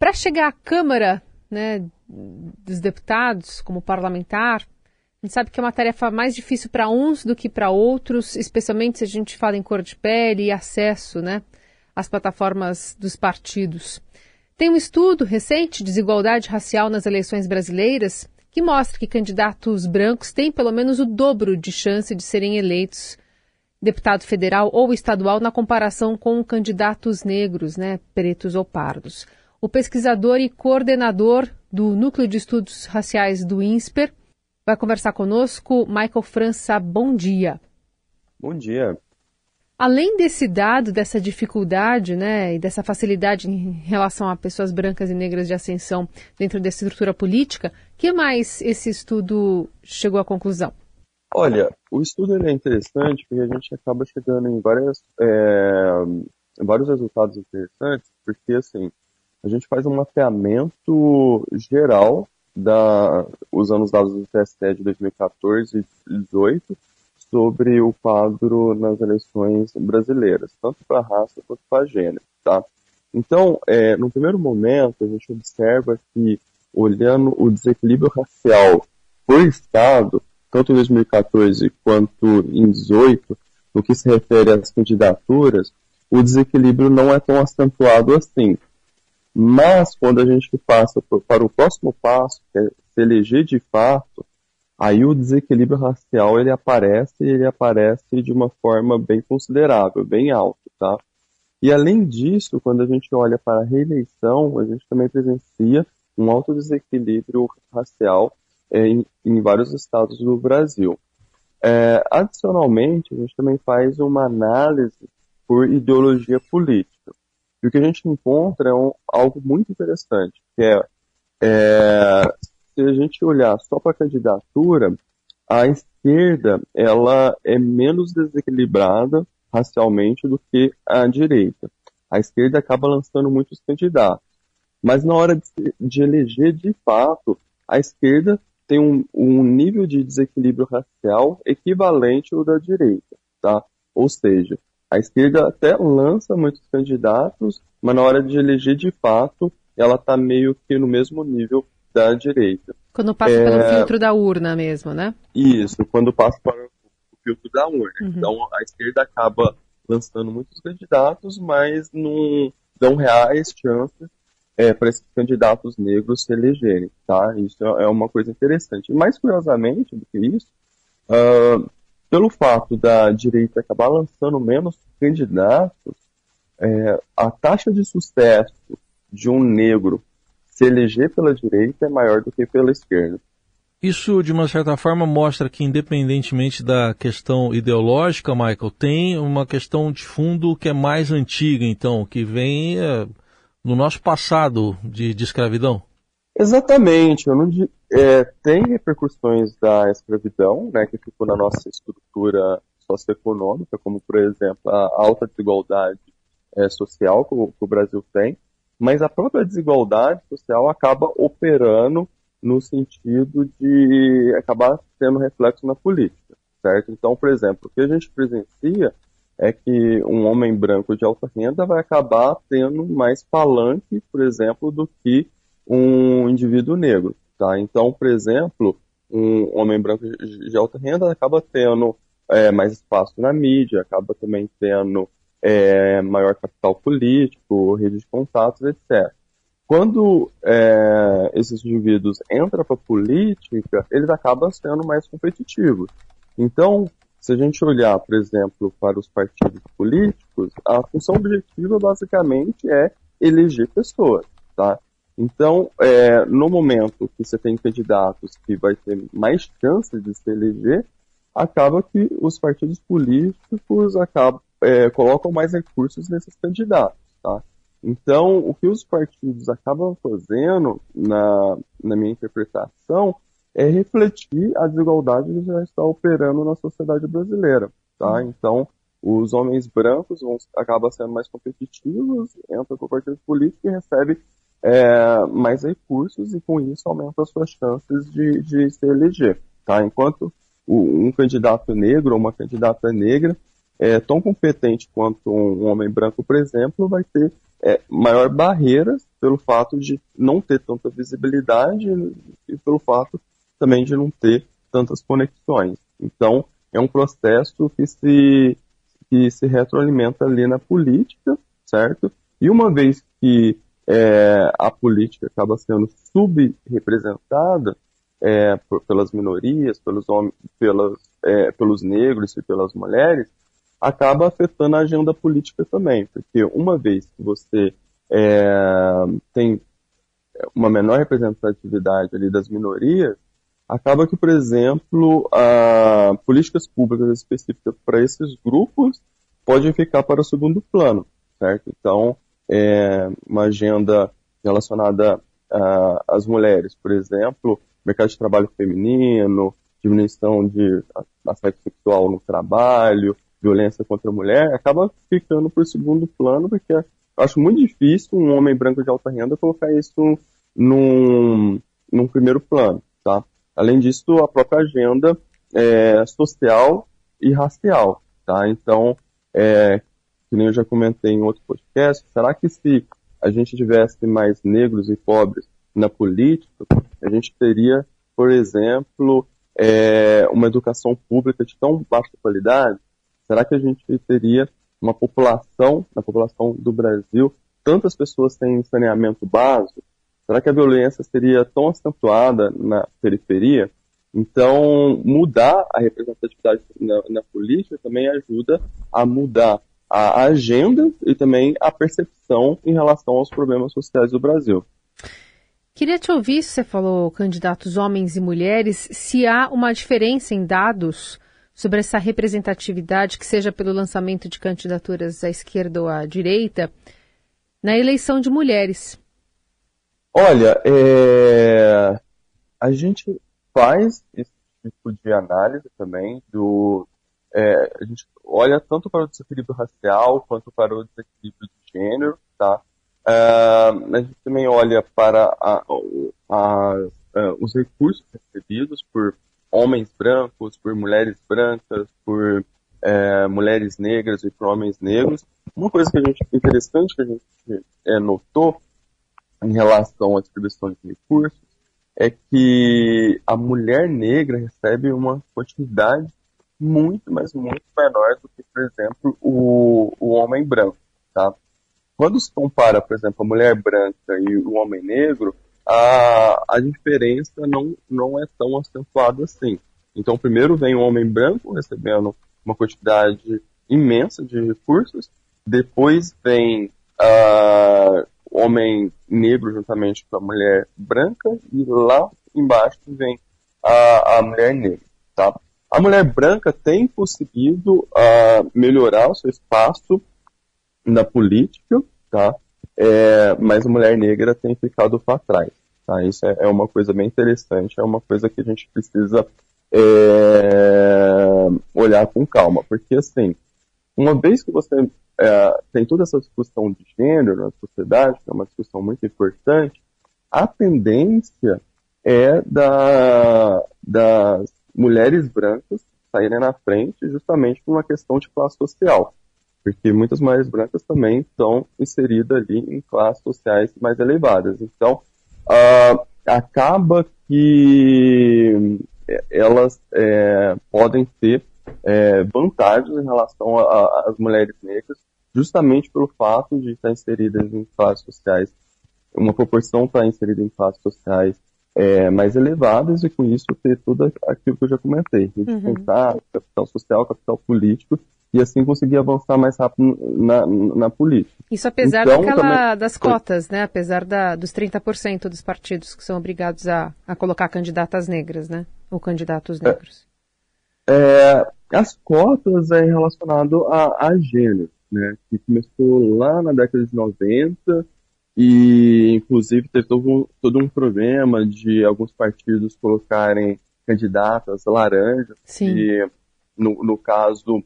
Para chegar à Câmara né, dos Deputados, como parlamentar, a gente sabe que é uma tarefa mais difícil para uns do que para outros, especialmente se a gente fala em cor de pele e acesso né, às plataformas dos partidos. Tem um estudo recente, Desigualdade Racial nas Eleições Brasileiras, que mostra que candidatos brancos têm pelo menos o dobro de chance de serem eleitos deputado federal ou estadual na comparação com candidatos negros, né, pretos ou pardos. O pesquisador e coordenador do Núcleo de Estudos Raciais do INSPER, Vai conversar conosco Michael França. Bom dia. Bom dia. Além desse dado, dessa dificuldade né, e dessa facilidade em relação a pessoas brancas e negras de ascensão dentro da estrutura política, que mais esse estudo chegou à conclusão? Olha, o estudo é interessante porque a gente acaba chegando em várias, é, vários resultados interessantes, porque assim, a gente faz um mapeamento geral da, usando os dados do TSE de 2014 e 2018 sobre o quadro nas eleições brasileiras, tanto para raça quanto para gênero, tá? Então, é, no primeiro momento, a gente observa que, olhando o desequilíbrio racial por Estado, tanto em 2014 quanto em 2018, no que se refere às candidaturas, o desequilíbrio não é tão acentuado assim. Mas quando a gente passa para o próximo passo, que é se eleger de fato, aí o desequilíbrio racial ele aparece e ele aparece de uma forma bem considerável, bem alto, tá? E além disso, quando a gente olha para a reeleição, a gente também presencia um alto desequilíbrio racial é, em, em, vários estados do Brasil. É, adicionalmente, a gente também faz uma análise por ideologia política. E o que a gente encontra é um, algo muito interessante, que é, é se a gente olhar só para a candidatura, a esquerda ela é menos desequilibrada racialmente do que a direita. A esquerda acaba lançando muitos candidatos. Mas na hora de, de eleger de fato, a esquerda tem um, um, nível de desequilíbrio racial equivalente ao da direita, tá? Ou seja, a esquerda até lança muitos candidatos, mas na hora de eleger de fato, ela está meio que no mesmo nível da direita. Quando passa é... pelo filtro da urna mesmo, né? Isso, quando passa para o filtro da urna. Uhum. Então a esquerda acaba lançando muitos candidatos, mas não dão reais chances é, para esses candidatos negros se elegerem, tá? Isso é uma coisa interessante. E mais curiosamente do que isso, uh, pelo fato da direita acabar lançando menos candidatos, é, a taxa de sucesso de um negro se eleger pela direita é maior do que pela esquerda. Isso, de uma certa forma, mostra que, independentemente da questão ideológica, Michael, tem uma questão de fundo que é mais antiga, então, que vem é, no nosso passado de, de escravidão. Exatamente. Eu não, é, tem repercussões da escravidão, né, que ficou na nossa estrutura socioeconômica, como, por exemplo, a alta desigualdade é, social que o, que o Brasil tem, mas a própria desigualdade social acaba operando no sentido de acabar tendo reflexo na política, certo? Então, por exemplo, o que a gente presencia é que um homem branco de alta renda vai acabar tendo mais palanque, por exemplo, do que um indivíduo negro. Tá? Então, por exemplo, um homem branco de alta renda acaba tendo é, mais espaço na mídia, acaba também tendo é, maior capital político, rede de contatos, etc. Quando é, esses indivíduos entram para a política, eles acabam sendo mais competitivos. Então, se a gente olhar, por exemplo, para os partidos políticos, a função objetiva basicamente é eleger pessoas, tá? Então, é, no momento que você tem candidatos que vai ter mais chances de se eleger, acaba que os partidos políticos acabam, é, colocam mais recursos nesses candidatos. Tá? Então, o que os partidos acabam fazendo, na, na minha interpretação, é refletir a desigualdade que já está operando na sociedade brasileira. Tá? Uhum. Então, os homens brancos vão, acabam sendo mais competitivos, entram para o partido político e recebem é, mais recursos e com isso aumenta as suas chances de, de se eleger. Tá? Enquanto o, um candidato negro ou uma candidata negra é tão competente quanto um homem branco, por exemplo, vai ter é, maior barreira pelo fato de não ter tanta visibilidade e pelo fato também de não ter tantas conexões. Então, é um processo que se, que se retroalimenta ali na política, certo? E uma vez que é, a política acaba sendo subrepresentada é, pelas minorias, pelos, homens, pelas, é, pelos negros e pelas mulheres, acaba afetando a agenda política também, porque uma vez que você é, tem uma menor representatividade ali das minorias, acaba que, por exemplo, a, políticas públicas específicas para esses grupos podem ficar para o segundo plano, certo? Então, é, uma agenda relacionada às mulheres, por exemplo, mercado de trabalho feminino, diminuição de assédio sexual no trabalho, violência contra a mulher, acaba ficando por segundo plano, porque acho muito difícil um homem branco de alta renda colocar isso num, num primeiro plano, tá? Além disso, a própria agenda é, social e racial, tá? Então, é, que nem eu já comentei em outro podcast, será que se a gente tivesse mais negros e pobres na política, a gente teria, por exemplo, é, uma educação pública de tão baixa qualidade? Será que a gente teria uma população, na população do Brasil, tantas pessoas têm saneamento básico? Será que a violência seria tão acentuada na periferia? Então, mudar a representatividade na, na política também ajuda a mudar a agenda e também a percepção em relação aos problemas sociais do Brasil. Queria te ouvir, se você falou candidatos homens e mulheres, se há uma diferença em dados sobre essa representatividade, que seja pelo lançamento de candidaturas à esquerda ou à direita, na eleição de mulheres? Olha, é... a gente faz esse tipo de análise também do. É, a gente olha tanto para o desequilíbrio racial quanto para o desequilíbrio de gênero, tá? Uh, a gente também olha para a, a, a, os recursos recebidos por homens brancos, por mulheres brancas, por é, mulheres negras e por homens negros. Uma coisa que a gente, interessante que a gente é, notou em relação à distribuição de recursos é que a mulher negra recebe uma quantidade muito, mas muito menor do que, por exemplo, o, o homem branco, tá? Quando se compara, por exemplo, a mulher branca e o homem negro, a, a diferença não, não é tão acentuada assim. Então, primeiro vem o homem branco recebendo uma quantidade imensa de recursos, depois vem uh, o homem negro juntamente com a mulher branca, e lá embaixo vem a, a mulher negra. Tá? A mulher branca tem conseguido uh, melhorar o seu espaço na política, tá? É, mas a mulher negra tem ficado para trás. Tá? Isso é, é, uma coisa bem interessante, é uma coisa que a gente precisa é, olhar com calma, porque assim, uma vez que você é, tem toda essa discussão de gênero na sociedade, que é uma discussão muito importante, a tendência é da, das mulheres brancas saírem na frente justamente por uma questão de classe social. Porque muitas mulheres brancas também estão inseridas ali em classes sociais mais elevadas. Então, uh, acaba que elas é, podem ter é, vantagens em relação às mulheres negras, justamente pelo fato de estar inseridas em classes sociais, uma proporção estar inserida em classes sociais é, mais elevadas e com isso ter tudo aquilo que eu já comentei, rede uhum. contato, capital social, capital político e assim conseguir avançar mais rápido na, na política. Isso apesar então, daquela, também... das cotas, né? Apesar da, dos 30% dos partidos que são obrigados a, a colocar candidatas negras, né? Ou candidatos é. negros. É, é, as cotas é relacionado a, a gênero, né? Que começou lá na década de 90 e inclusive teve todo um, todo um problema de alguns partidos colocarem candidatas laranjas Sim. e no, no caso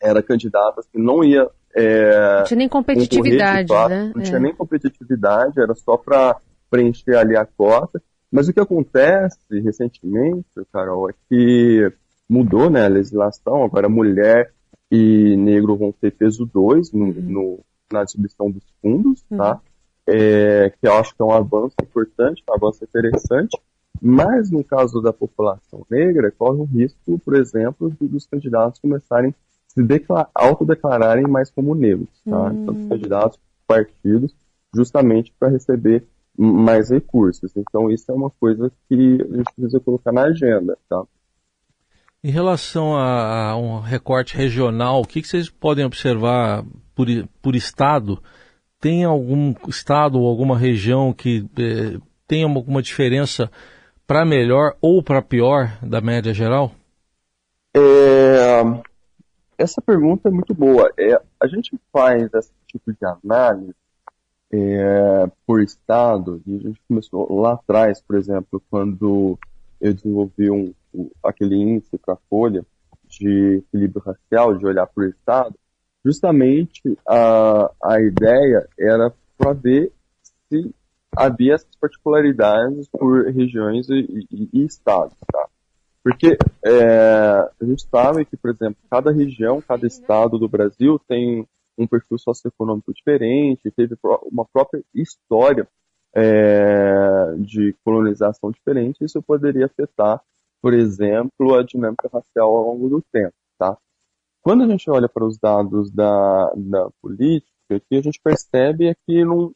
era candidatas que não ia. É, não tinha nem competitividade, fato, né? Não é. tinha nem competitividade, era só para preencher ali a cota. Mas o que acontece recentemente, Carol, é que mudou né, a legislação, agora mulher e negro vão ter peso 2 no, uhum. no, na distribuição dos fundos, uhum. É, que eu acho que é um avanço importante, um avanço interessante, mas no caso da população negra, corre o risco, por exemplo, dos candidatos começarem a se autodeclararem mais como negros, tá? Uhum. Então, os candidatos, partidos, justamente para receber mais recursos. Então, isso é uma coisa que a gente precisa colocar na agenda, tá? Em relação a, a um recorte regional, o que, que, vocês podem observar por, por estado? Tem algum estado ou alguma região que eh, tenha alguma diferença para melhor ou para pior da média geral? É, essa pergunta é muito boa. É, a gente faz esse tipo de análise é, por estado e a gente começou lá atrás, por exemplo, quando eu desenvolvi um, aquele índice para a Folha de equilíbrio racial, de olhar o Estado, justamente a, a ideia era para ver se havia essas particularidades por regiões e, e, e estados, tá? Porque é, a gente sabe que, por exemplo, cada região, cada estado do Brasil tem um perfil socioeconômico diferente, teve uma própria história é, de colonização diferente, isso poderia afetar, por exemplo, a dinâmica racial ao longo do tempo. Tá? Quando a gente olha para os dados da, da política, que a gente percebe é que não,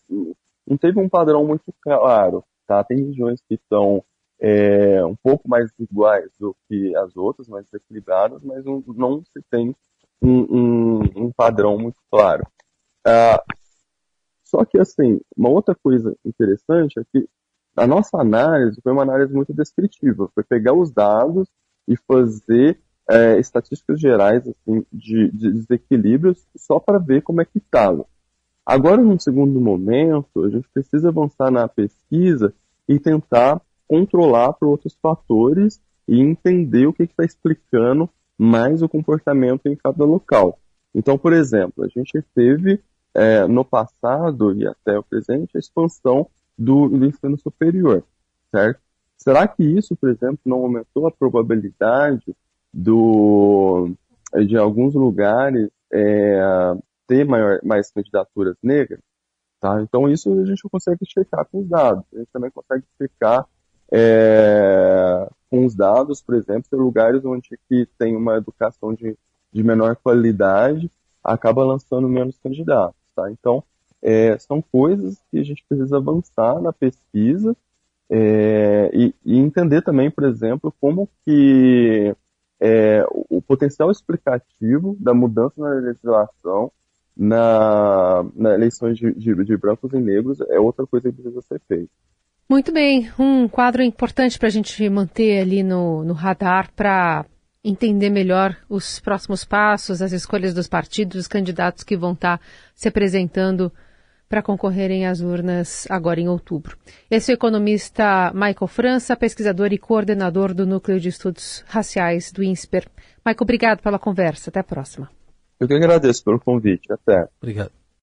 não teve um padrão muito claro. Tá? Tem regiões que estão é, um pouco mais iguais do que as outras, mais equilibradas, mas não, não se tem um, um, um padrão muito claro. Ah, só que, assim, uma outra coisa interessante é que a nossa análise foi uma análise muito descritiva. Foi pegar os dados e fazer é, estatísticas gerais assim, de, de desequilíbrios só para ver como é que estava. Agora, num segundo momento, a gente precisa avançar na pesquisa e tentar controlar por outros fatores e entender o que está explicando mais o comportamento em cada local. Então, por exemplo, a gente teve é, no passado e até o presente a expansão do, do ensino superior, certo? Será que isso, por exemplo, não aumentou a probabilidade do, de alguns lugares é, ter maior, mais candidaturas negras? Tá? Então isso a gente consegue checar com os dados. A gente também consegue checar é, com os dados, por exemplo, em lugares onde que tem uma educação de, de menor qualidade, acaba lançando menos candidatos. Tá? Então, é, são coisas que a gente precisa avançar na pesquisa é, e, e, entender também, por exemplo, como que é, o potencial explicativo da mudança na legislação na, na eleições de, de, de brancos e negros é outra coisa que precisa ser feita. Muito bem, um quadro importante para a gente manter ali no, no radar para entender melhor os próximos passos, as escolhas dos partidos, os candidatos que vão estar tá se apresentando para concorrerem às urnas agora em outubro. Esse é o economista Michael França, pesquisador e coordenador do Núcleo de Estudos Raciais do INSPER. Michael, obrigado pela conversa. Até a próxima. Eu que agradeço pelo convite. Até. Obrigado.